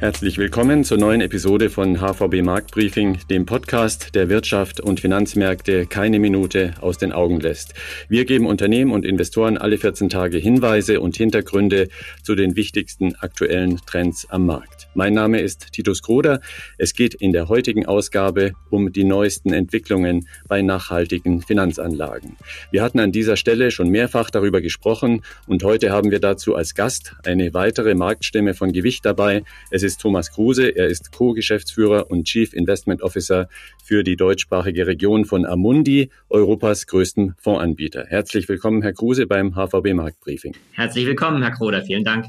Herzlich willkommen zur neuen Episode von HVB Marktbriefing, dem Podcast, der Wirtschaft und Finanzmärkte keine Minute aus den Augen lässt. Wir geben Unternehmen und Investoren alle 14 Tage Hinweise und Hintergründe zu den wichtigsten aktuellen Trends am Markt. Mein Name ist Titus Kroder. Es geht in der heutigen Ausgabe um die neuesten Entwicklungen bei nachhaltigen Finanzanlagen. Wir hatten an dieser Stelle schon mehrfach darüber gesprochen und heute haben wir dazu als Gast eine weitere Marktstimme von Gewicht dabei. Es ist Thomas Kruse. Er ist Co-Geschäftsführer und Chief Investment Officer für die deutschsprachige Region von Amundi, Europas größten Fondsanbieter. Herzlich willkommen, Herr Kruse, beim HVB Marktbriefing. Herzlich willkommen, Herr Kroder. Vielen Dank.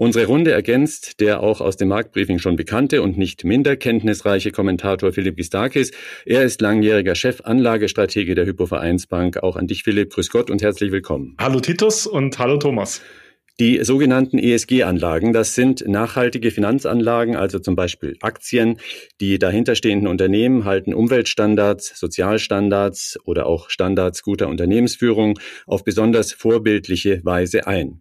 Unsere Runde ergänzt der auch aus dem Marktbriefing schon bekannte und nicht minder kenntnisreiche Kommentator Philipp Gistakis. Er ist langjähriger Chef Anlagestratege der Hypovereinsbank. Auch an dich, Philipp. Grüß Gott und herzlich willkommen. Hallo Titus und hallo Thomas. Die sogenannten ESG-Anlagen, das sind nachhaltige Finanzanlagen, also zum Beispiel Aktien. Die dahinterstehenden Unternehmen halten Umweltstandards, Sozialstandards oder auch Standards guter Unternehmensführung auf besonders vorbildliche Weise ein.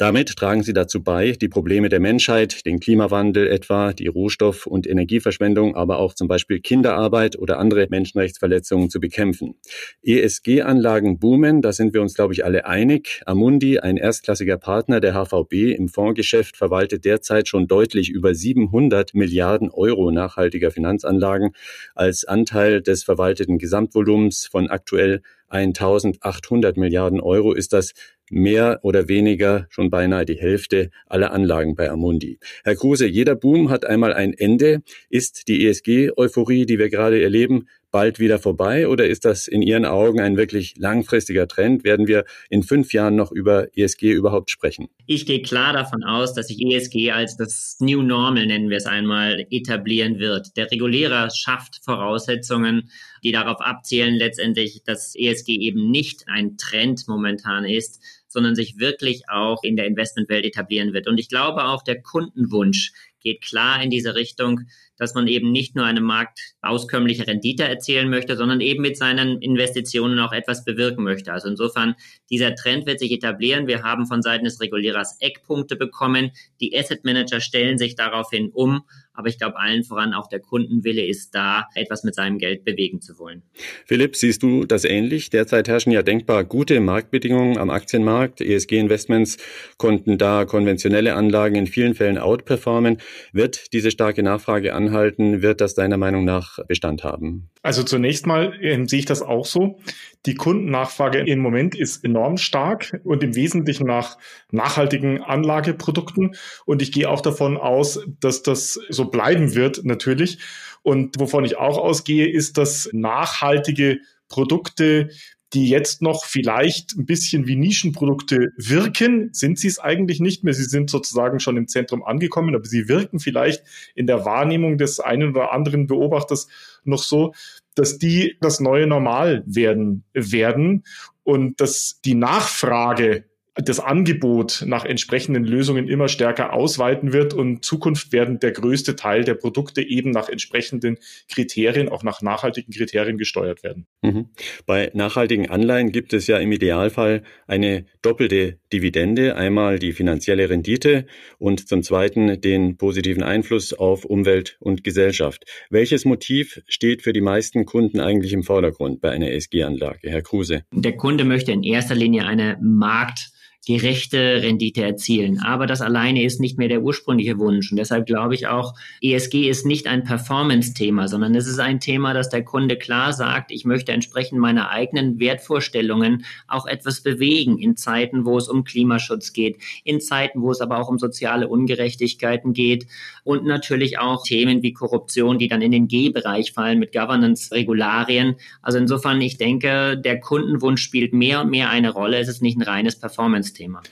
Damit tragen sie dazu bei, die Probleme der Menschheit, den Klimawandel etwa, die Rohstoff- und Energieverschwendung, aber auch zum Beispiel Kinderarbeit oder andere Menschenrechtsverletzungen zu bekämpfen. ESG-Anlagen boomen, da sind wir uns, glaube ich, alle einig. Amundi, ein erstklassiger Partner der HVB im Fondsgeschäft, verwaltet derzeit schon deutlich über 700 Milliarden Euro nachhaltiger Finanzanlagen als Anteil des verwalteten Gesamtvolumens von aktuell 1800 Milliarden Euro ist das mehr oder weniger schon beinahe die Hälfte aller Anlagen bei Amundi. Herr Kruse, jeder Boom hat einmal ein Ende. Ist die ESG-Euphorie, die wir gerade erleben, bald wieder vorbei oder ist das in Ihren Augen ein wirklich langfristiger Trend? Werden wir in fünf Jahren noch über ESG überhaupt sprechen? Ich gehe klar davon aus, dass sich ESG als das New Normal, nennen wir es einmal, etablieren wird. Der Regulierer schafft Voraussetzungen, die darauf abzielen letztendlich, dass ESG eben nicht ein Trend momentan ist, sondern sich wirklich auch in der Investmentwelt etablieren wird. Und ich glaube auch der Kundenwunsch geht klar in diese Richtung, dass man eben nicht nur eine marktauskömmliche Rendite erzielen möchte, sondern eben mit seinen Investitionen auch etwas bewirken möchte. Also insofern, dieser Trend wird sich etablieren. Wir haben von Seiten des Regulierers Eckpunkte bekommen. Die Asset Manager stellen sich daraufhin um aber ich glaube, allen voran auch der Kundenwille ist da, etwas mit seinem Geld bewegen zu wollen. Philipp, siehst du das ähnlich? Derzeit herrschen ja denkbar gute Marktbedingungen am Aktienmarkt. ESG-Investments konnten da konventionelle Anlagen in vielen Fällen outperformen. Wird diese starke Nachfrage anhalten? Wird das deiner Meinung nach Bestand haben? Also zunächst mal äh, sehe ich das auch so. Die Kundennachfrage im Moment ist enorm stark und im Wesentlichen nach nachhaltigen Anlageprodukten. Und ich gehe auch davon aus, dass das so bleiben wird, natürlich. Und wovon ich auch ausgehe, ist, dass nachhaltige Produkte die jetzt noch vielleicht ein bisschen wie Nischenprodukte wirken, sind sie es eigentlich nicht mehr. Sie sind sozusagen schon im Zentrum angekommen, aber sie wirken vielleicht in der Wahrnehmung des einen oder anderen Beobachters noch so, dass die das neue Normal werden werden und dass die Nachfrage das Angebot nach entsprechenden Lösungen immer stärker ausweiten wird und Zukunft werden der größte Teil der Produkte eben nach entsprechenden Kriterien, auch nach nachhaltigen Kriterien gesteuert werden. Mhm. Bei nachhaltigen Anleihen gibt es ja im Idealfall eine doppelte Dividende, einmal die finanzielle Rendite und zum Zweiten den positiven Einfluss auf Umwelt und Gesellschaft. Welches Motiv steht für die meisten Kunden eigentlich im Vordergrund bei einer ESG-Anlage, Herr Kruse? Der Kunde möchte in erster Linie eine Markt gerechte Rendite erzielen. Aber das alleine ist nicht mehr der ursprüngliche Wunsch. Und deshalb glaube ich auch, ESG ist nicht ein Performance-Thema, sondern es ist ein Thema, dass der Kunde klar sagt, ich möchte entsprechend meiner eigenen Wertvorstellungen auch etwas bewegen in Zeiten, wo es um Klimaschutz geht, in Zeiten, wo es aber auch um soziale Ungerechtigkeiten geht und natürlich auch Themen wie Korruption, die dann in den G-Bereich fallen mit Governance-Regularien. Also insofern, ich denke, der Kundenwunsch spielt mehr und mehr eine Rolle. Es ist nicht ein reines Performance Thema?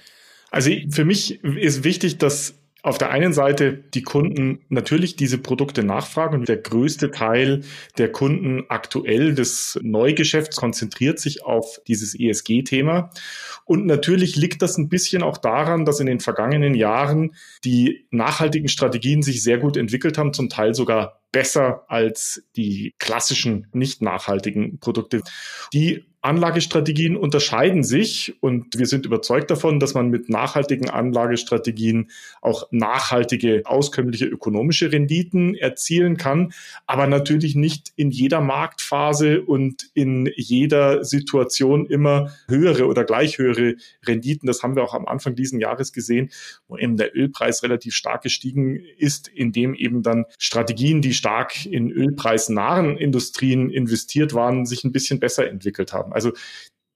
Also für mich ist wichtig, dass auf der einen Seite die Kunden natürlich diese Produkte nachfragen und der größte Teil der Kunden aktuell des Neugeschäfts konzentriert sich auf dieses ESG-Thema. Und natürlich liegt das ein bisschen auch daran, dass in den vergangenen Jahren die nachhaltigen Strategien sich sehr gut entwickelt haben, zum Teil sogar besser als die klassischen nicht nachhaltigen Produkte. Die Anlagestrategien unterscheiden sich und wir sind überzeugt davon, dass man mit nachhaltigen Anlagestrategien auch nachhaltige, auskömmliche ökonomische Renditen erzielen kann, aber natürlich nicht in jeder Marktphase und in jeder Situation immer höhere oder gleich höhere Renditen. Das haben wir auch am Anfang diesen Jahres gesehen, wo eben der Ölpreis relativ stark gestiegen ist, indem eben dann Strategien, die stark in ölpreisnahen Industrien investiert waren, sich ein bisschen besser entwickelt haben. Also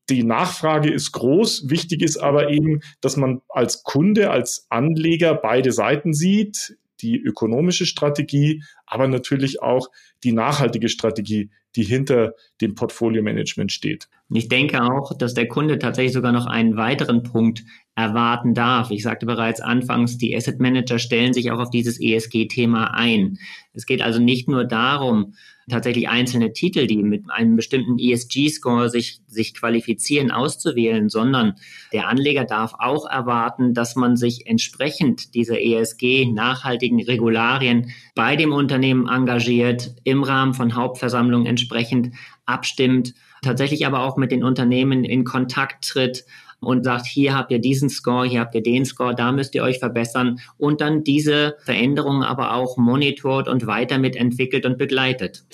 die Nachfrage ist groß. Wichtig ist aber eben, dass man als Kunde, als Anleger beide Seiten sieht, die ökonomische Strategie, aber natürlich auch die nachhaltige Strategie, die hinter dem Portfolio-Management steht. ich denke auch, dass der Kunde tatsächlich sogar noch einen weiteren Punkt erwarten darf. Ich sagte bereits anfangs, die Asset Manager stellen sich auch auf dieses ESG-Thema ein. Es geht also nicht nur darum, tatsächlich einzelne Titel, die mit einem bestimmten ESG-Score sich, sich qualifizieren, auszuwählen, sondern der Anleger darf auch erwarten, dass man sich entsprechend dieser ESG-nachhaltigen Regularien bei dem Unternehmen engagiert, im Rahmen von Hauptversammlungen entsprechend abstimmt, tatsächlich aber auch mit den Unternehmen in Kontakt tritt und sagt, hier habt ihr diesen Score, hier habt ihr den Score, da müsst ihr euch verbessern und dann diese Veränderungen aber auch monitort und weiter mitentwickelt und begleitet.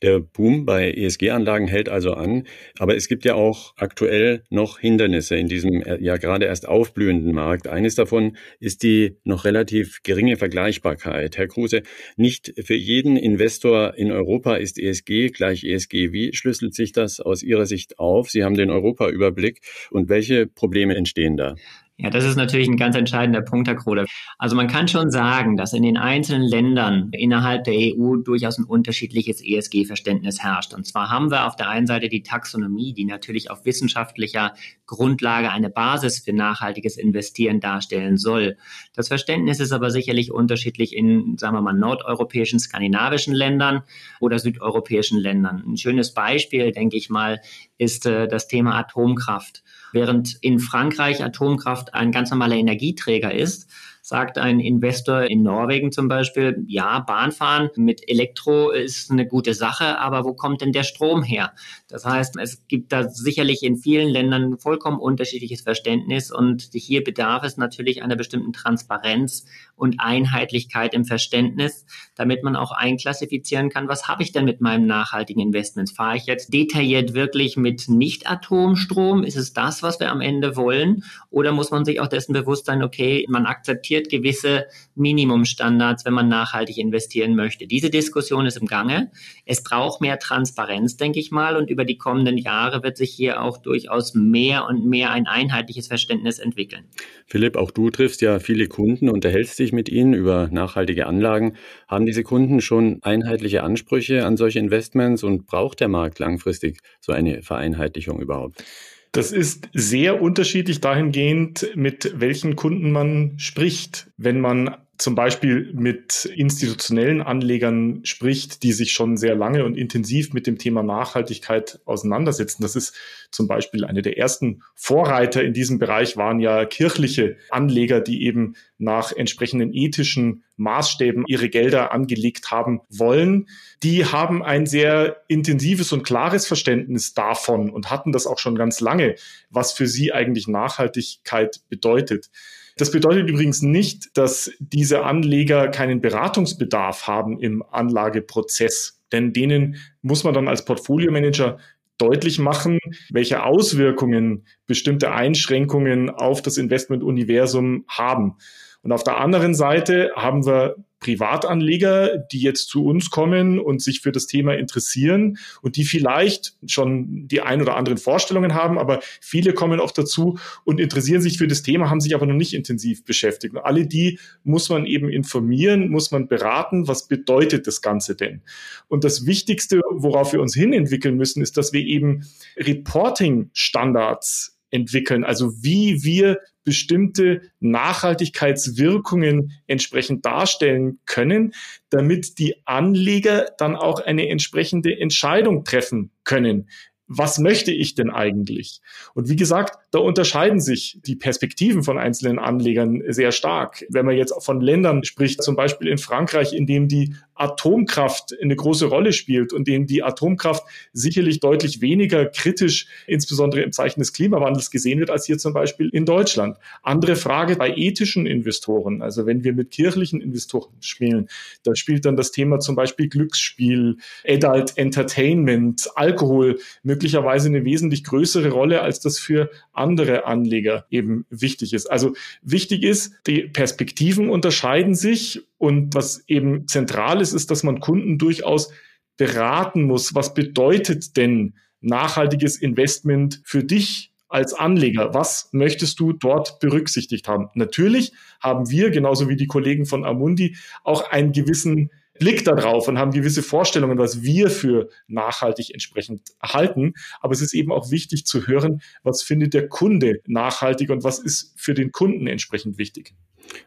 Der Boom bei ESG-Anlagen hält also an, aber es gibt ja auch aktuell noch Hindernisse in diesem äh, ja gerade erst aufblühenden Markt. Eines davon ist die noch relativ geringe Vergleichbarkeit. Herr Kruse, nicht für jeden Investor in Europa ist ESG gleich ESG. Wie schlüsselt sich das aus Ihrer Sicht auf? Sie haben den Europa-Überblick und welche Probleme entstehen da? Ja, das ist natürlich ein ganz entscheidender Punkt, Herr Kroder. Also man kann schon sagen, dass in den einzelnen Ländern innerhalb der EU durchaus ein unterschiedliches ESG-Verständnis herrscht. Und zwar haben wir auf der einen Seite die Taxonomie, die natürlich auf wissenschaftlicher Grundlage eine Basis für nachhaltiges Investieren darstellen soll. Das Verständnis ist aber sicherlich unterschiedlich in, sagen wir mal, nordeuropäischen, skandinavischen Ländern oder südeuropäischen Ländern. Ein schönes Beispiel, denke ich mal, ist äh, das Thema Atomkraft. Während in Frankreich Atomkraft ein ganz normaler Energieträger ist, sagt ein Investor in Norwegen zum Beispiel, ja, Bahnfahren mit Elektro ist eine gute Sache, aber wo kommt denn der Strom her? Das heißt, es gibt da sicherlich in vielen Ländern vollkommen unterschiedliches Verständnis und hier bedarf es natürlich einer bestimmten Transparenz und Einheitlichkeit im Verständnis, damit man auch einklassifizieren kann, was habe ich denn mit meinem nachhaltigen Investments? Fahre ich jetzt detailliert wirklich mit Nicht-Atomstrom? Ist es das, was wir am Ende wollen? Oder muss man sich auch dessen bewusst sein, okay, man akzeptiert akzeptiert gewisse Minimumstandards, wenn man nachhaltig investieren möchte. Diese Diskussion ist im Gange. Es braucht mehr Transparenz, denke ich mal, und über die kommenden Jahre wird sich hier auch durchaus mehr und mehr ein einheitliches Verständnis entwickeln. Philipp, auch du triffst ja viele Kunden, unterhältst dich mit ihnen über nachhaltige Anlagen. Haben diese Kunden schon einheitliche Ansprüche an solche Investments und braucht der Markt langfristig so eine Vereinheitlichung überhaupt? Das ist sehr unterschiedlich dahingehend, mit welchen Kunden man spricht. Wenn man zum Beispiel mit institutionellen Anlegern spricht, die sich schon sehr lange und intensiv mit dem Thema Nachhaltigkeit auseinandersetzen. Das ist zum Beispiel eine der ersten Vorreiter in diesem Bereich waren ja kirchliche Anleger, die eben nach entsprechenden ethischen Maßstäben ihre Gelder angelegt haben wollen. Die haben ein sehr intensives und klares Verständnis davon und hatten das auch schon ganz lange, was für sie eigentlich Nachhaltigkeit bedeutet. Das bedeutet übrigens nicht, dass diese Anleger keinen Beratungsbedarf haben im Anlageprozess, denn denen muss man dann als Portfolio-Manager deutlich machen, welche Auswirkungen bestimmte Einschränkungen auf das Investmentuniversum haben. Und auf der anderen Seite haben wir Privatanleger, die jetzt zu uns kommen und sich für das Thema interessieren und die vielleicht schon die ein oder anderen Vorstellungen haben, aber viele kommen auch dazu und interessieren sich für das Thema, haben sich aber noch nicht intensiv beschäftigt. Und alle die muss man eben informieren, muss man beraten, was bedeutet das Ganze denn? Und das Wichtigste, worauf wir uns hin entwickeln müssen, ist, dass wir eben Reporting-Standards entwickeln, also wie wir bestimmte Nachhaltigkeitswirkungen entsprechend darstellen können, damit die Anleger dann auch eine entsprechende Entscheidung treffen können was möchte ich denn eigentlich? Und wie gesagt, da unterscheiden sich die Perspektiven von einzelnen Anlegern sehr stark. Wenn man jetzt von Ländern spricht, zum Beispiel in Frankreich, in dem die Atomkraft eine große Rolle spielt und dem die Atomkraft sicherlich deutlich weniger kritisch, insbesondere im Zeichen des Klimawandels gesehen wird, als hier zum Beispiel in Deutschland. Andere Frage bei ethischen Investoren. Also wenn wir mit kirchlichen Investoren spielen, da spielt dann das Thema zum Beispiel Glücksspiel, Adult Entertainment, Alkohol möglicherweise eine wesentlich größere Rolle, als das für andere Anleger eben wichtig ist. Also wichtig ist, die Perspektiven unterscheiden sich und was eben zentral ist, ist, dass man Kunden durchaus beraten muss. Was bedeutet denn nachhaltiges Investment für dich als Anleger? Was möchtest du dort berücksichtigt haben? Natürlich haben wir, genauso wie die Kollegen von Amundi, auch einen gewissen Blick darauf und haben gewisse Vorstellungen, was wir für nachhaltig entsprechend halten. Aber es ist eben auch wichtig zu hören, was findet der Kunde nachhaltig und was ist für den Kunden entsprechend wichtig.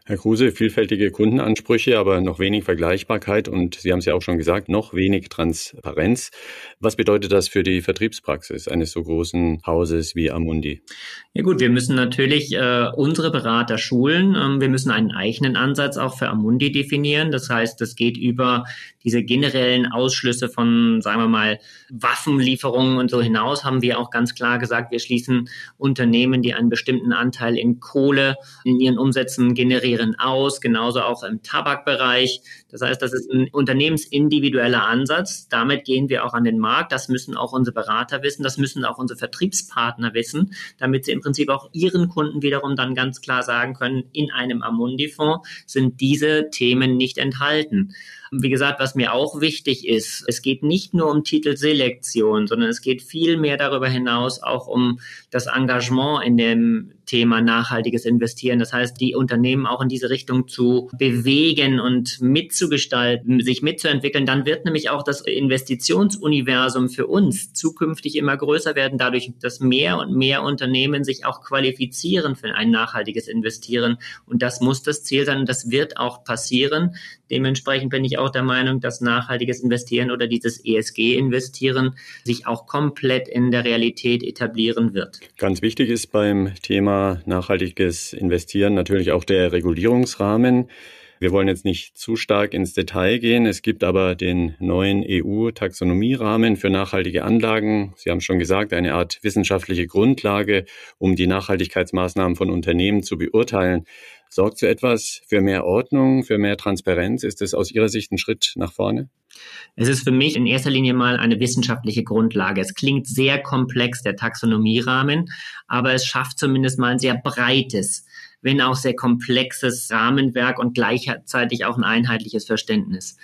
Herr Kruse, vielfältige Kundenansprüche, aber noch wenig Vergleichbarkeit und Sie haben es ja auch schon gesagt, noch wenig Transparenz. Was bedeutet das für die Vertriebspraxis eines so großen Hauses wie Amundi? Ja gut, wir müssen natürlich äh, unsere Berater schulen. Ähm, wir müssen einen eigenen Ansatz auch für Amundi definieren. Das heißt, das geht über diese generellen Ausschlüsse von, sagen wir mal, Waffenlieferungen und so hinaus, haben wir auch ganz klar gesagt, wir schließen Unternehmen, die einen bestimmten Anteil in Kohle in ihren Umsätzen generieren, generieren aus, genauso auch im Tabakbereich. Das heißt, das ist ein unternehmensindividueller Ansatz. Damit gehen wir auch an den Markt. Das müssen auch unsere Berater wissen, das müssen auch unsere Vertriebspartner wissen, damit sie im Prinzip auch ihren Kunden wiederum dann ganz klar sagen können, in einem Amundi-Fonds sind diese Themen nicht enthalten. Wie gesagt, was mir auch wichtig ist, es geht nicht nur um Titelselektion, sondern es geht viel mehr darüber hinaus auch um das Engagement in dem Thema nachhaltiges Investieren. Das heißt, die Unternehmen auch in diese Richtung zu bewegen und mitzugestalten, sich mitzuentwickeln. Dann wird nämlich auch das Investitionsuniversum für uns zukünftig immer größer werden, dadurch, dass mehr und mehr Unternehmen sich auch qualifizieren für ein nachhaltiges Investieren. Und das muss das Ziel sein und das wird auch passieren. Dementsprechend bin ich auch der Meinung, dass nachhaltiges Investieren oder dieses ESG-Investieren sich auch komplett in der Realität etablieren wird. Ganz wichtig ist beim Nachhaltiges Investieren natürlich auch der Regulierungsrahmen. Wir wollen jetzt nicht zu stark ins Detail gehen. Es gibt aber den neuen EU-Taxonomierahmen für nachhaltige Anlagen. Sie haben schon gesagt, eine Art wissenschaftliche Grundlage, um die Nachhaltigkeitsmaßnahmen von Unternehmen zu beurteilen. Sorgt so etwas für mehr Ordnung, für mehr Transparenz? Ist es aus Ihrer Sicht ein Schritt nach vorne? Es ist für mich in erster Linie mal eine wissenschaftliche Grundlage. Es klingt sehr komplex, der Taxonomierahmen, aber es schafft zumindest mal ein sehr breites, wenn auch sehr komplexes Rahmenwerk und gleichzeitig auch ein einheitliches Verständnis.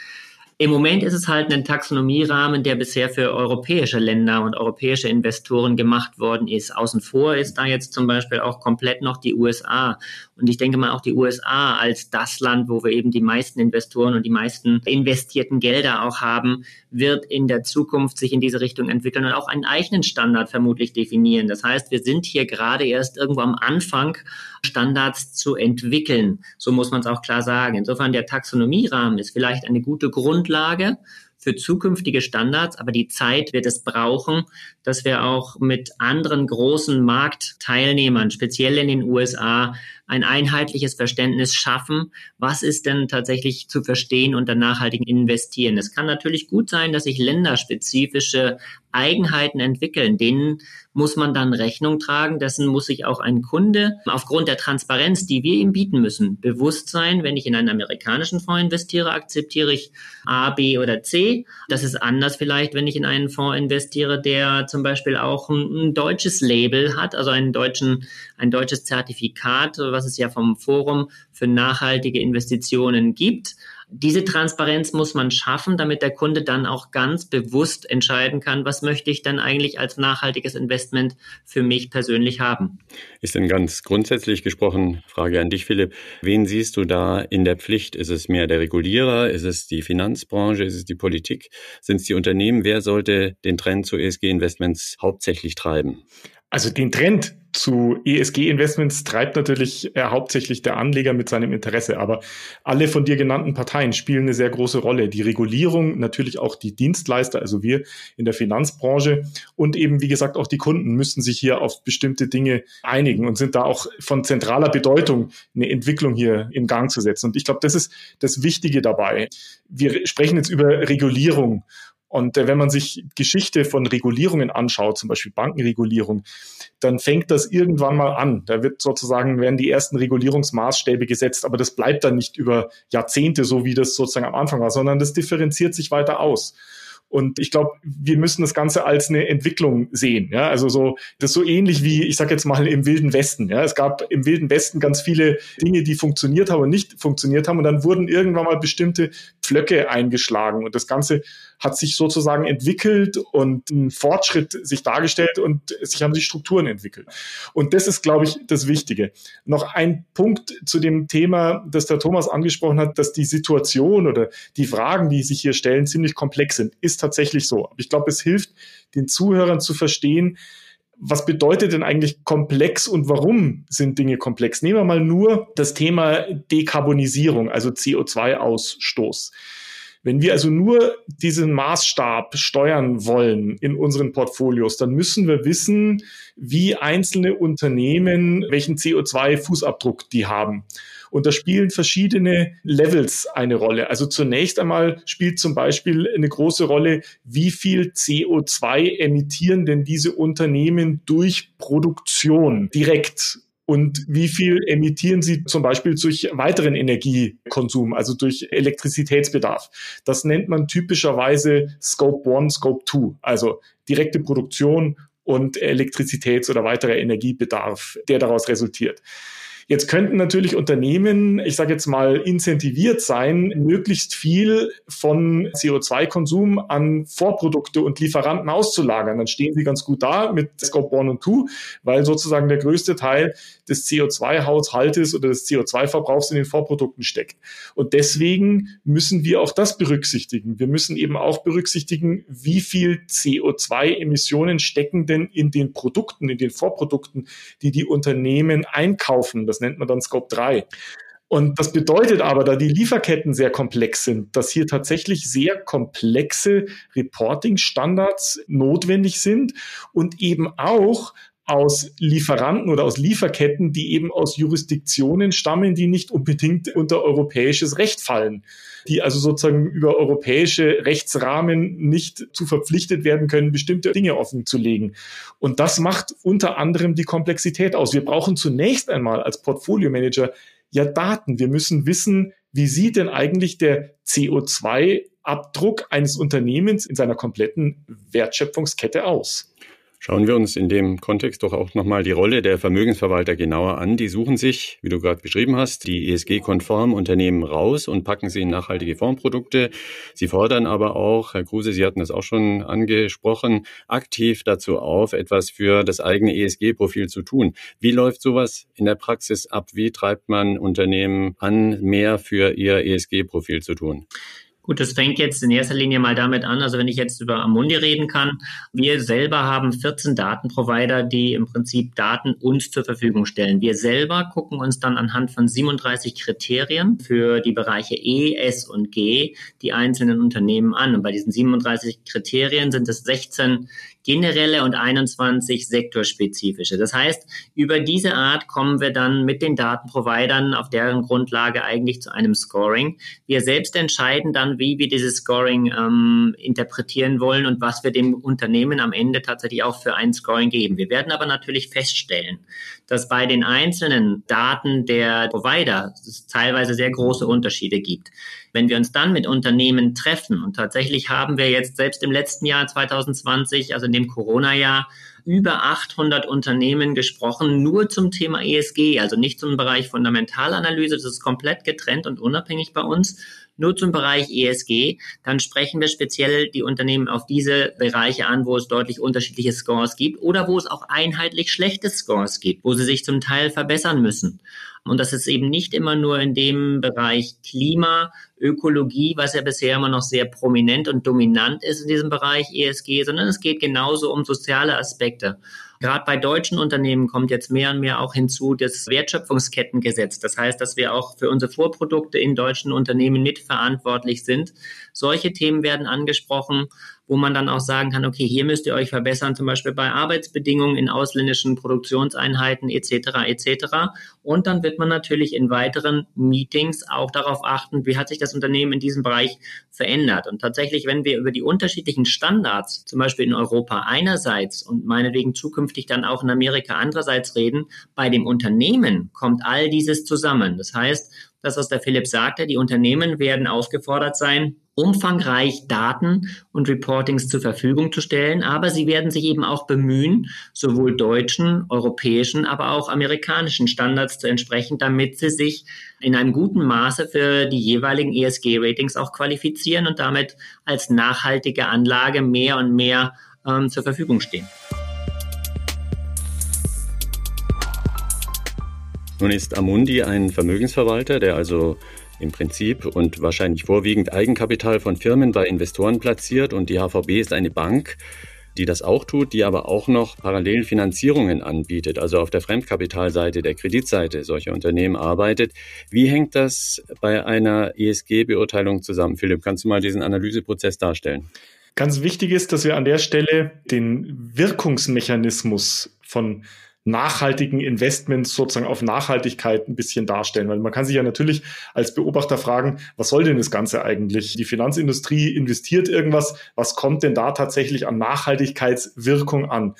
Im Moment ist es halt ein Taxonomierahmen, der bisher für europäische Länder und europäische Investoren gemacht worden ist. Außen vor ist da jetzt zum Beispiel auch komplett noch die USA. Und ich denke mal auch die USA als das Land, wo wir eben die meisten Investoren und die meisten investierten Gelder auch haben, wird in der Zukunft sich in diese Richtung entwickeln und auch einen eigenen Standard vermutlich definieren. Das heißt, wir sind hier gerade erst irgendwo am Anfang Standards zu entwickeln. So muss man es auch klar sagen. Insofern der Taxonomierahmen ist vielleicht eine gute Grundlage für zukünftige Standards, aber die Zeit wird es brauchen, dass wir auch mit anderen großen Marktteilnehmern, speziell in den USA, ein einheitliches Verständnis schaffen, was ist denn tatsächlich zu verstehen unter nachhaltigen Investieren. Es kann natürlich gut sein, dass sich länderspezifische Eigenheiten entwickeln. Denen muss man dann Rechnung tragen. Dessen muss sich auch ein Kunde aufgrund der Transparenz, die wir ihm bieten müssen, bewusst sein. Wenn ich in einen amerikanischen Fonds investiere, akzeptiere ich A, B oder C. Das ist anders vielleicht, wenn ich in einen Fonds investiere, der zum Beispiel auch ein, ein deutsches Label hat, also einen deutschen, ein deutsches Zertifikat, was es ja vom Forum für nachhaltige Investitionen gibt. Diese Transparenz muss man schaffen, damit der Kunde dann auch ganz bewusst entscheiden kann, was möchte ich denn eigentlich als nachhaltiges Investment für mich persönlich haben. Ist denn ganz grundsätzlich gesprochen, Frage an dich, Philipp, wen siehst du da in der Pflicht? Ist es mehr der Regulierer? Ist es die Finanzbranche? Ist es die Politik? Sind es die Unternehmen? Wer sollte den Trend zu ESG-Investments hauptsächlich treiben? Also den Trend zu ESG-Investments treibt natürlich äh, hauptsächlich der Anleger mit seinem Interesse. Aber alle von dir genannten Parteien spielen eine sehr große Rolle. Die Regulierung, natürlich auch die Dienstleister, also wir in der Finanzbranche und eben, wie gesagt, auch die Kunden müssen sich hier auf bestimmte Dinge einigen und sind da auch von zentraler Bedeutung, eine Entwicklung hier in Gang zu setzen. Und ich glaube, das ist das Wichtige dabei. Wir sprechen jetzt über Regulierung und äh, wenn man sich Geschichte von Regulierungen anschaut, zum Beispiel Bankenregulierung, dann fängt das irgendwann mal an. Da wird sozusagen, werden die ersten Regulierungsmaßstäbe gesetzt, aber das bleibt dann nicht über Jahrzehnte, so wie das sozusagen am Anfang war, sondern das differenziert sich weiter aus. Und ich glaube, wir müssen das Ganze als eine Entwicklung sehen. Ja, also so, das ist so ähnlich wie, ich sage jetzt mal, im Wilden Westen. Ja, es gab im Wilden Westen ganz viele Dinge, die funktioniert haben und nicht funktioniert haben. Und dann wurden irgendwann mal bestimmte Pflöcke eingeschlagen. Und das Ganze hat sich sozusagen entwickelt und ein Fortschritt sich dargestellt und sich haben sich Strukturen entwickelt. Und das ist, glaube ich, das Wichtige. Noch ein Punkt zu dem Thema, das der Thomas angesprochen hat, dass die Situation oder die Fragen, die sich hier stellen, ziemlich komplex sind. Ist tatsächlich so. ich glaube, es hilft den Zuhörern zu verstehen, was bedeutet denn eigentlich komplex und warum sind Dinge komplex? Nehmen wir mal nur das Thema Dekarbonisierung, also CO2-Ausstoß. Wenn wir also nur diesen Maßstab steuern wollen in unseren Portfolios, dann müssen wir wissen, wie einzelne Unternehmen, welchen CO2-Fußabdruck die haben. Und da spielen verschiedene Levels eine Rolle. Also zunächst einmal spielt zum Beispiel eine große Rolle, wie viel CO2 emittieren denn diese Unternehmen durch Produktion direkt und wie viel emittieren sie zum Beispiel durch weiteren Energiekonsum, also durch Elektrizitätsbedarf. Das nennt man typischerweise Scope 1, Scope 2, also direkte Produktion und Elektrizitäts- oder weiterer Energiebedarf, der daraus resultiert. Jetzt könnten natürlich Unternehmen, ich sage jetzt mal, incentiviert sein, möglichst viel von CO2-Konsum an Vorprodukte und Lieferanten auszulagern. Dann stehen sie ganz gut da mit Scope 1 und 2, weil sozusagen der größte Teil des CO2-Haushaltes oder des CO2-Verbrauchs in den Vorprodukten steckt. Und deswegen müssen wir auch das berücksichtigen. Wir müssen eben auch berücksichtigen, wie viel CO2-Emissionen stecken denn in den Produkten, in den Vorprodukten, die die Unternehmen einkaufen. Das nennt man dann Scope 3. Und das bedeutet aber, da die Lieferketten sehr komplex sind, dass hier tatsächlich sehr komplexe Reporting-Standards notwendig sind und eben auch aus Lieferanten oder aus Lieferketten, die eben aus Jurisdiktionen stammen, die nicht unbedingt unter europäisches Recht fallen, die also sozusagen über europäische Rechtsrahmen nicht zu verpflichtet werden können, bestimmte Dinge offen zu legen. Und das macht unter anderem die Komplexität aus. Wir brauchen zunächst einmal als Portfolio Manager ja Daten. Wir müssen wissen, wie sieht denn eigentlich der CO2 Abdruck eines Unternehmens in seiner kompletten Wertschöpfungskette aus. Schauen wir uns in dem Kontext doch auch nochmal die Rolle der Vermögensverwalter genauer an. Die suchen sich, wie du gerade beschrieben hast, die ESG-konformen Unternehmen raus und packen sie in nachhaltige Fondsprodukte. Sie fordern aber auch, Herr Kruse, Sie hatten das auch schon angesprochen, aktiv dazu auf, etwas für das eigene ESG-Profil zu tun. Wie läuft sowas in der Praxis ab? Wie treibt man Unternehmen an, mehr für ihr ESG-Profil zu tun? Gut, das fängt jetzt in erster Linie mal damit an, also wenn ich jetzt über Amundi reden kann, wir selber haben 14 Datenprovider, die im Prinzip Daten uns zur Verfügung stellen. Wir selber gucken uns dann anhand von 37 Kriterien für die Bereiche E, S und G die einzelnen Unternehmen an. Und bei diesen 37 Kriterien sind es 16 generelle und 21 sektorspezifische. Das heißt, über diese Art kommen wir dann mit den Datenprovidern auf deren Grundlage eigentlich zu einem Scoring. Wir selbst entscheiden dann, wie wir dieses Scoring ähm, interpretieren wollen und was wir dem Unternehmen am Ende tatsächlich auch für ein Scoring geben. Wir werden aber natürlich feststellen, dass bei den einzelnen Daten der Provider es teilweise sehr große Unterschiede gibt. Wenn wir uns dann mit Unternehmen treffen, und tatsächlich haben wir jetzt selbst im letzten Jahr 2020, also in dem Corona-Jahr, über 800 Unternehmen gesprochen, nur zum Thema ESG, also nicht zum Bereich Fundamentalanalyse, das ist komplett getrennt und unabhängig bei uns, nur zum Bereich ESG, dann sprechen wir speziell die Unternehmen auf diese Bereiche an, wo es deutlich unterschiedliche Scores gibt oder wo es auch einheitlich schlechte Scores gibt, wo sie sich zum Teil verbessern müssen. Und das ist eben nicht immer nur in dem Bereich Klima, Ökologie, was ja bisher immer noch sehr prominent und dominant ist in diesem Bereich ESG, sondern es geht genauso um soziale Aspekte. Gerade bei deutschen Unternehmen kommt jetzt mehr und mehr auch hinzu das Wertschöpfungskettengesetz. Das heißt, dass wir auch für unsere Vorprodukte in deutschen Unternehmen mitverantwortlich sind. Solche Themen werden angesprochen wo man dann auch sagen kann, okay, hier müsst ihr euch verbessern, zum Beispiel bei Arbeitsbedingungen in ausländischen Produktionseinheiten etc. etc. Und dann wird man natürlich in weiteren Meetings auch darauf achten, wie hat sich das Unternehmen in diesem Bereich verändert. Und tatsächlich, wenn wir über die unterschiedlichen Standards, zum Beispiel in Europa einerseits und meinetwegen zukünftig dann auch in Amerika andererseits reden, bei dem Unternehmen kommt all dieses zusammen. Das heißt, das, was der Philipp sagte, die Unternehmen werden aufgefordert sein, umfangreich Daten und Reportings zur Verfügung zu stellen, aber sie werden sich eben auch bemühen, sowohl deutschen, europäischen, aber auch amerikanischen Standards zu entsprechen, damit sie sich in einem guten Maße für die jeweiligen ESG-Ratings auch qualifizieren und damit als nachhaltige Anlage mehr und mehr ähm, zur Verfügung stehen. Nun ist Amundi ein Vermögensverwalter, der also im Prinzip und wahrscheinlich vorwiegend Eigenkapital von Firmen bei Investoren platziert und die HVB ist eine Bank, die das auch tut, die aber auch noch parallel Finanzierungen anbietet, also auf der Fremdkapitalseite, der Kreditseite solcher Unternehmen arbeitet. Wie hängt das bei einer ESG-Beurteilung zusammen? Philipp, kannst du mal diesen Analyseprozess darstellen? Ganz wichtig ist, dass wir an der Stelle den Wirkungsmechanismus von nachhaltigen Investments sozusagen auf Nachhaltigkeit ein bisschen darstellen. Weil man kann sich ja natürlich als Beobachter fragen, was soll denn das Ganze eigentlich? Die Finanzindustrie investiert irgendwas, was kommt denn da tatsächlich an Nachhaltigkeitswirkung an?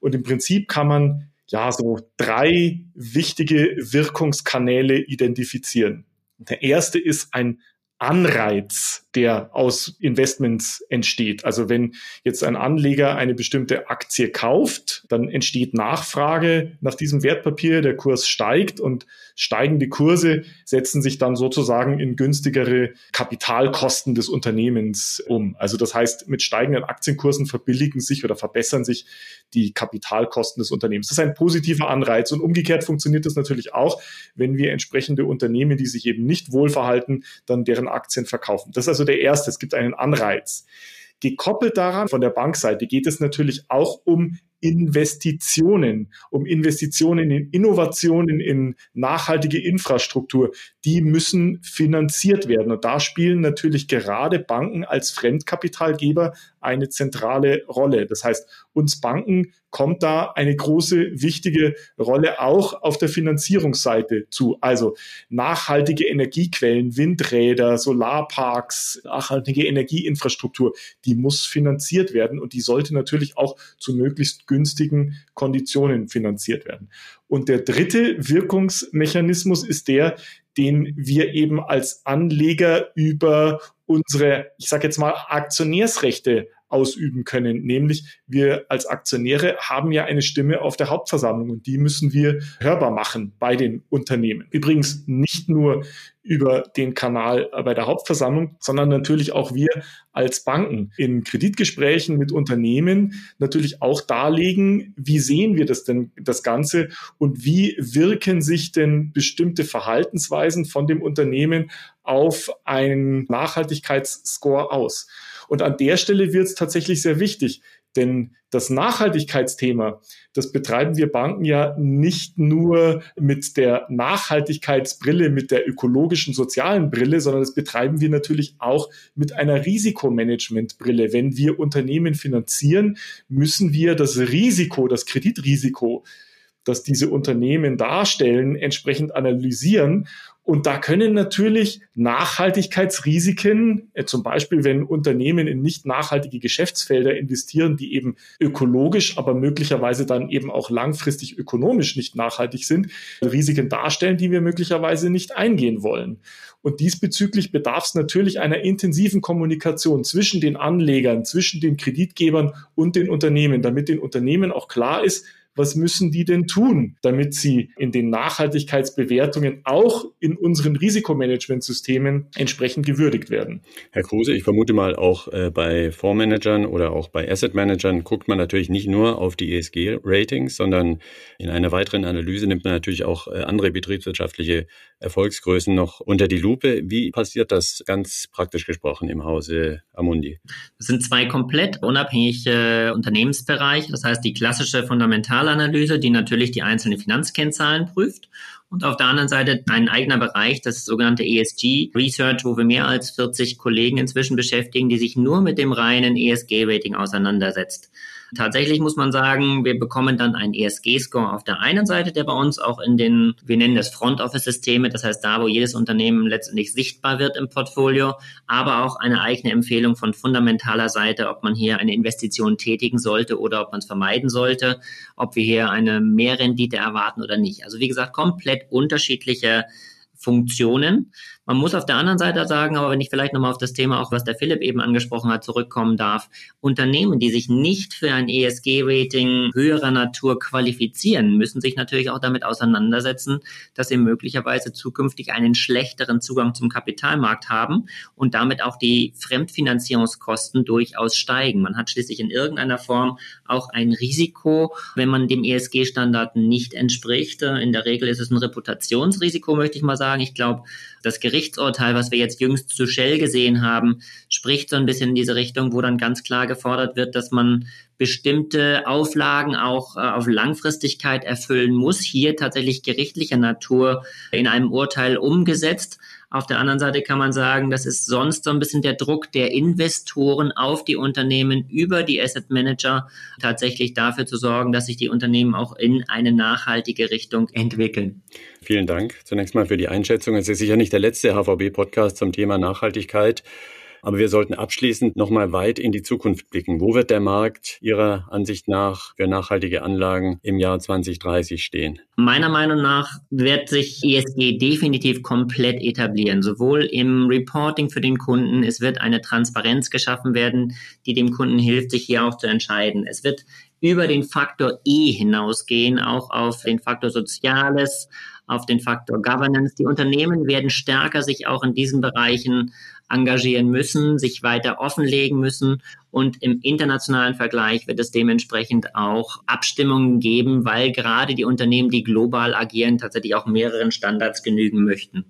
Und im Prinzip kann man ja so drei wichtige Wirkungskanäle identifizieren. Der erste ist ein Anreiz, der aus Investments entsteht. Also wenn jetzt ein Anleger eine bestimmte Aktie kauft, dann entsteht Nachfrage nach diesem Wertpapier, der Kurs steigt und steigende Kurse setzen sich dann sozusagen in günstigere Kapitalkosten des Unternehmens um. Also das heißt, mit steigenden Aktienkursen verbilligen sich oder verbessern sich die Kapitalkosten des Unternehmens. Das ist ein positiver Anreiz und umgekehrt funktioniert das natürlich auch, wenn wir entsprechende Unternehmen, die sich eben nicht wohlverhalten, dann deren Aktien verkaufen. Das ist also der erste. Es gibt einen Anreiz. Gekoppelt daran von der Bankseite geht es natürlich auch um Investitionen, um Investitionen in Innovationen, in nachhaltige Infrastruktur, die müssen finanziert werden. Und da spielen natürlich gerade Banken als Fremdkapitalgeber eine zentrale Rolle. Das heißt, uns Banken kommt da eine große, wichtige Rolle auch auf der Finanzierungsseite zu. Also nachhaltige Energiequellen, Windräder, Solarparks, nachhaltige Energieinfrastruktur, die muss finanziert werden und die sollte natürlich auch zu möglichst günstigen Konditionen finanziert werden. Und der dritte Wirkungsmechanismus ist der, den wir eben als Anleger über unsere, ich sage jetzt mal, Aktionärsrechte ausüben können. Nämlich wir als Aktionäre haben ja eine Stimme auf der Hauptversammlung und die müssen wir hörbar machen bei den Unternehmen. Übrigens nicht nur über den Kanal bei der Hauptversammlung, sondern natürlich auch wir als Banken in Kreditgesprächen mit Unternehmen natürlich auch darlegen, wie sehen wir das denn, das Ganze und wie wirken sich denn bestimmte Verhaltensweisen von dem Unternehmen auf einen Nachhaltigkeitsscore aus. Und an der Stelle wird es tatsächlich sehr wichtig, denn das Nachhaltigkeitsthema, das betreiben wir Banken ja nicht nur mit der Nachhaltigkeitsbrille, mit der ökologischen, sozialen Brille, sondern das betreiben wir natürlich auch mit einer Risikomanagementbrille. Wenn wir Unternehmen finanzieren, müssen wir das Risiko, das Kreditrisiko, das diese Unternehmen darstellen, entsprechend analysieren und da können natürlich Nachhaltigkeitsrisiken, äh, zum Beispiel wenn Unternehmen in nicht nachhaltige Geschäftsfelder investieren, die eben ökologisch, aber möglicherweise dann eben auch langfristig ökonomisch nicht nachhaltig sind, Risiken darstellen, die wir möglicherweise nicht eingehen wollen. Und diesbezüglich bedarf es natürlich einer intensiven Kommunikation zwischen den Anlegern, zwischen den Kreditgebern und den Unternehmen, damit den Unternehmen auch klar ist, was müssen die denn tun, damit sie in den Nachhaltigkeitsbewertungen auch in unseren Risikomanagementsystemen entsprechend gewürdigt werden. Herr Kruse, ich vermute mal auch äh, bei Fondsmanagern oder auch bei Asset Managern guckt man natürlich nicht nur auf die ESG-Ratings, sondern in einer weiteren Analyse nimmt man natürlich auch äh, andere betriebswirtschaftliche Erfolgsgrößen noch unter die Lupe. Wie passiert das ganz praktisch gesprochen im Hause Amundi? Das sind zwei komplett unabhängige Unternehmensbereiche. Das heißt, die klassische Fundamentalanalyse, die natürlich die einzelnen Finanzkennzahlen prüft und auf der anderen Seite ein eigener Bereich, das sogenannte ESG Research, wo wir mehr als 40 Kollegen inzwischen beschäftigen, die sich nur mit dem reinen ESG-Rating auseinandersetzt. Tatsächlich muss man sagen, wir bekommen dann einen ESG-Score auf der einen Seite, der bei uns auch in den, wir nennen das Front-Office-Systeme, das heißt da, wo jedes Unternehmen letztendlich sichtbar wird im Portfolio, aber auch eine eigene Empfehlung von fundamentaler Seite, ob man hier eine Investition tätigen sollte oder ob man es vermeiden sollte, ob wir hier eine Mehrrendite erwarten oder nicht. Also wie gesagt, komplett unterschiedliche Funktionen. Man muss auf der anderen Seite sagen, aber wenn ich vielleicht nochmal auf das Thema, auch was der Philipp eben angesprochen hat, zurückkommen darf, Unternehmen, die sich nicht für ein ESG-Rating höherer Natur qualifizieren, müssen sich natürlich auch damit auseinandersetzen, dass sie möglicherweise zukünftig einen schlechteren Zugang zum Kapitalmarkt haben und damit auch die Fremdfinanzierungskosten durchaus steigen. Man hat schließlich in irgendeiner Form auch ein Risiko, wenn man dem ESG-Standard nicht entspricht. In der Regel ist es ein Reputationsrisiko, möchte ich mal sagen. Ich glaube, das Gerichtsurteil, was wir jetzt jüngst zu Shell gesehen haben, spricht so ein bisschen in diese Richtung, wo dann ganz klar gefordert wird, dass man bestimmte Auflagen auch äh, auf Langfristigkeit erfüllen muss. Hier tatsächlich gerichtlicher Natur in einem Urteil umgesetzt. Auf der anderen Seite kann man sagen, das ist sonst so ein bisschen der Druck der Investoren auf die Unternehmen über die Asset Manager, tatsächlich dafür zu sorgen, dass sich die Unternehmen auch in eine nachhaltige Richtung entwickeln. Vielen Dank zunächst mal für die Einschätzung. Es ist sicher nicht der letzte HVB-Podcast zum Thema Nachhaltigkeit. Aber wir sollten abschließend nochmal weit in die Zukunft blicken. Wo wird der Markt Ihrer Ansicht nach für nachhaltige Anlagen im Jahr 2030 stehen? Meiner Meinung nach wird sich ESG definitiv komplett etablieren, sowohl im Reporting für den Kunden, es wird eine Transparenz geschaffen werden, die dem Kunden hilft, sich hier auch zu entscheiden. Es wird über den Faktor E hinausgehen, auch auf den Faktor Soziales, auf den Faktor Governance. Die Unternehmen werden stärker sich auch in diesen Bereichen engagieren müssen, sich weiter offenlegen müssen. Und im internationalen Vergleich wird es dementsprechend auch Abstimmungen geben, weil gerade die Unternehmen, die global agieren, tatsächlich auch mehreren Standards genügen möchten.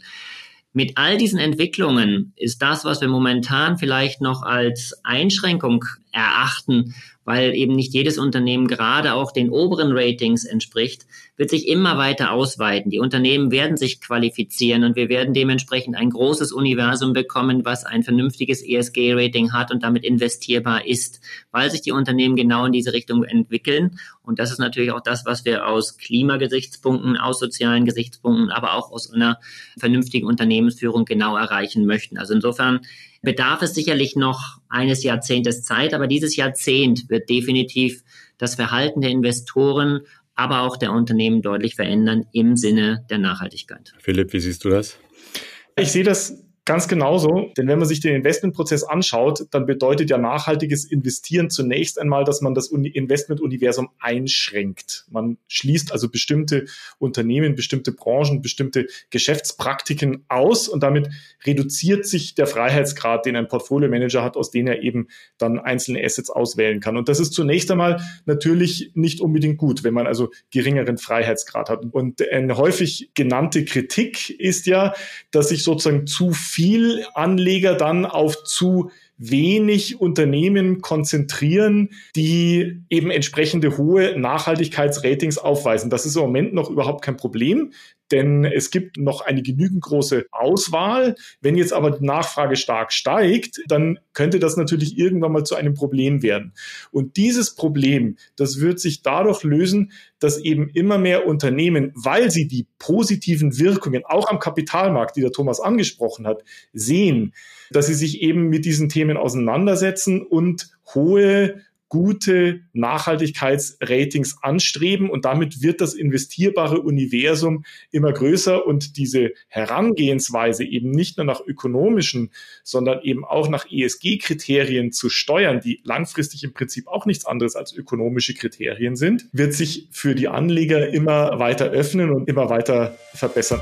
Mit all diesen Entwicklungen ist das, was wir momentan vielleicht noch als Einschränkung erachten, weil eben nicht jedes Unternehmen gerade auch den oberen Ratings entspricht, wird sich immer weiter ausweiten. Die Unternehmen werden sich qualifizieren und wir werden dementsprechend ein großes Universum bekommen, was ein vernünftiges ESG-Rating hat und damit investierbar ist, weil sich die Unternehmen genau in diese Richtung entwickeln. Und das ist natürlich auch das, was wir aus Klimagesichtspunkten, aus sozialen Gesichtspunkten, aber auch aus einer vernünftigen Unternehmensführung genau erreichen möchten. Also insofern bedarf es sicherlich noch eines Jahrzehntes Zeit, aber dieses Jahrzehnt wird definitiv das Verhalten der Investoren, aber auch der Unternehmen deutlich verändern im Sinne der Nachhaltigkeit. Philipp, wie siehst du das? Ich sehe das Ganz genauso, denn wenn man sich den Investmentprozess anschaut, dann bedeutet ja nachhaltiges Investieren zunächst einmal, dass man das Investmentuniversum einschränkt. Man schließt also bestimmte Unternehmen, bestimmte Branchen, bestimmte Geschäftspraktiken aus und damit reduziert sich der Freiheitsgrad, den ein Portfolio-Manager hat, aus dem er eben dann einzelne Assets auswählen kann. Und das ist zunächst einmal natürlich nicht unbedingt gut, wenn man also geringeren Freiheitsgrad hat. Und eine häufig genannte Kritik ist ja, dass sich sozusagen zu viel Anleger dann auf zu wenig Unternehmen konzentrieren, die eben entsprechende hohe Nachhaltigkeitsratings aufweisen. Das ist im Moment noch überhaupt kein Problem, denn es gibt noch eine genügend große Auswahl. Wenn jetzt aber die Nachfrage stark steigt, dann könnte das natürlich irgendwann mal zu einem Problem werden. Und dieses Problem, das wird sich dadurch lösen, dass eben immer mehr Unternehmen, weil sie die positiven Wirkungen auch am Kapitalmarkt, die der Thomas angesprochen hat, sehen, dass sie sich eben mit diesen Themen auseinandersetzen und hohe gute Nachhaltigkeitsratings anstreben und damit wird das investierbare Universum immer größer und diese Herangehensweise eben nicht nur nach ökonomischen, sondern eben auch nach ESG-Kriterien zu steuern, die langfristig im Prinzip auch nichts anderes als ökonomische Kriterien sind, wird sich für die Anleger immer weiter öffnen und immer weiter verbessern.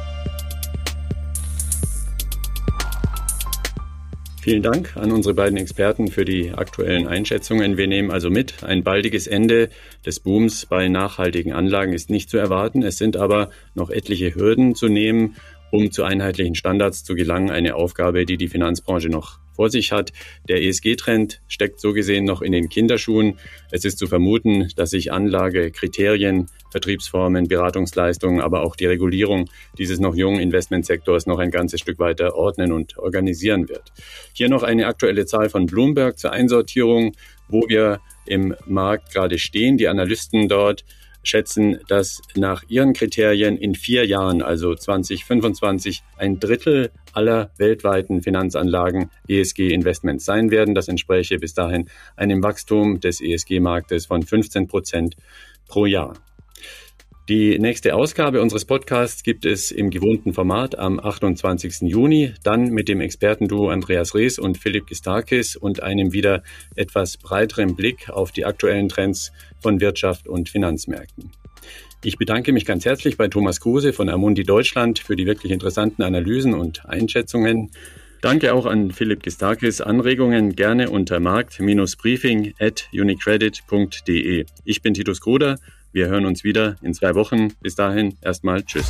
Vielen Dank an unsere beiden Experten für die aktuellen Einschätzungen. Wir nehmen also mit, ein baldiges Ende des Booms bei nachhaltigen Anlagen ist nicht zu erwarten. Es sind aber noch etliche Hürden zu nehmen, um zu einheitlichen Standards zu gelangen. Eine Aufgabe, die die Finanzbranche noch vor sich hat. Der ESG-Trend steckt so gesehen noch in den Kinderschuhen. Es ist zu vermuten, dass sich Anlage, Kriterien, Vertriebsformen, Beratungsleistungen, aber auch die Regulierung dieses noch jungen Investmentsektors noch ein ganzes Stück weiter ordnen und organisieren wird. Hier noch eine aktuelle Zahl von Bloomberg zur Einsortierung, wo wir im Markt gerade stehen. Die Analysten dort schätzen, dass nach ihren Kriterien in vier Jahren, also 2025, ein Drittel aller weltweiten Finanzanlagen ESG-Investments sein werden. Das entspräche bis dahin einem Wachstum des ESG-Marktes von 15 Prozent pro Jahr. Die nächste Ausgabe unseres Podcasts gibt es im gewohnten Format am 28. Juni, dann mit dem Expertenduo Andreas Rees und Philipp Gistakis und einem wieder etwas breiteren Blick auf die aktuellen Trends von Wirtschaft und Finanzmärkten. Ich bedanke mich ganz herzlich bei Thomas Kruse von Amundi Deutschland für die wirklich interessanten Analysen und Einschätzungen. Danke auch an Philipp Gistakis. Anregungen gerne unter markt-briefing at unicredit.de. Ich bin Titus Gruder wir hören uns wieder in zwei Wochen. Bis dahin erstmal Tschüss.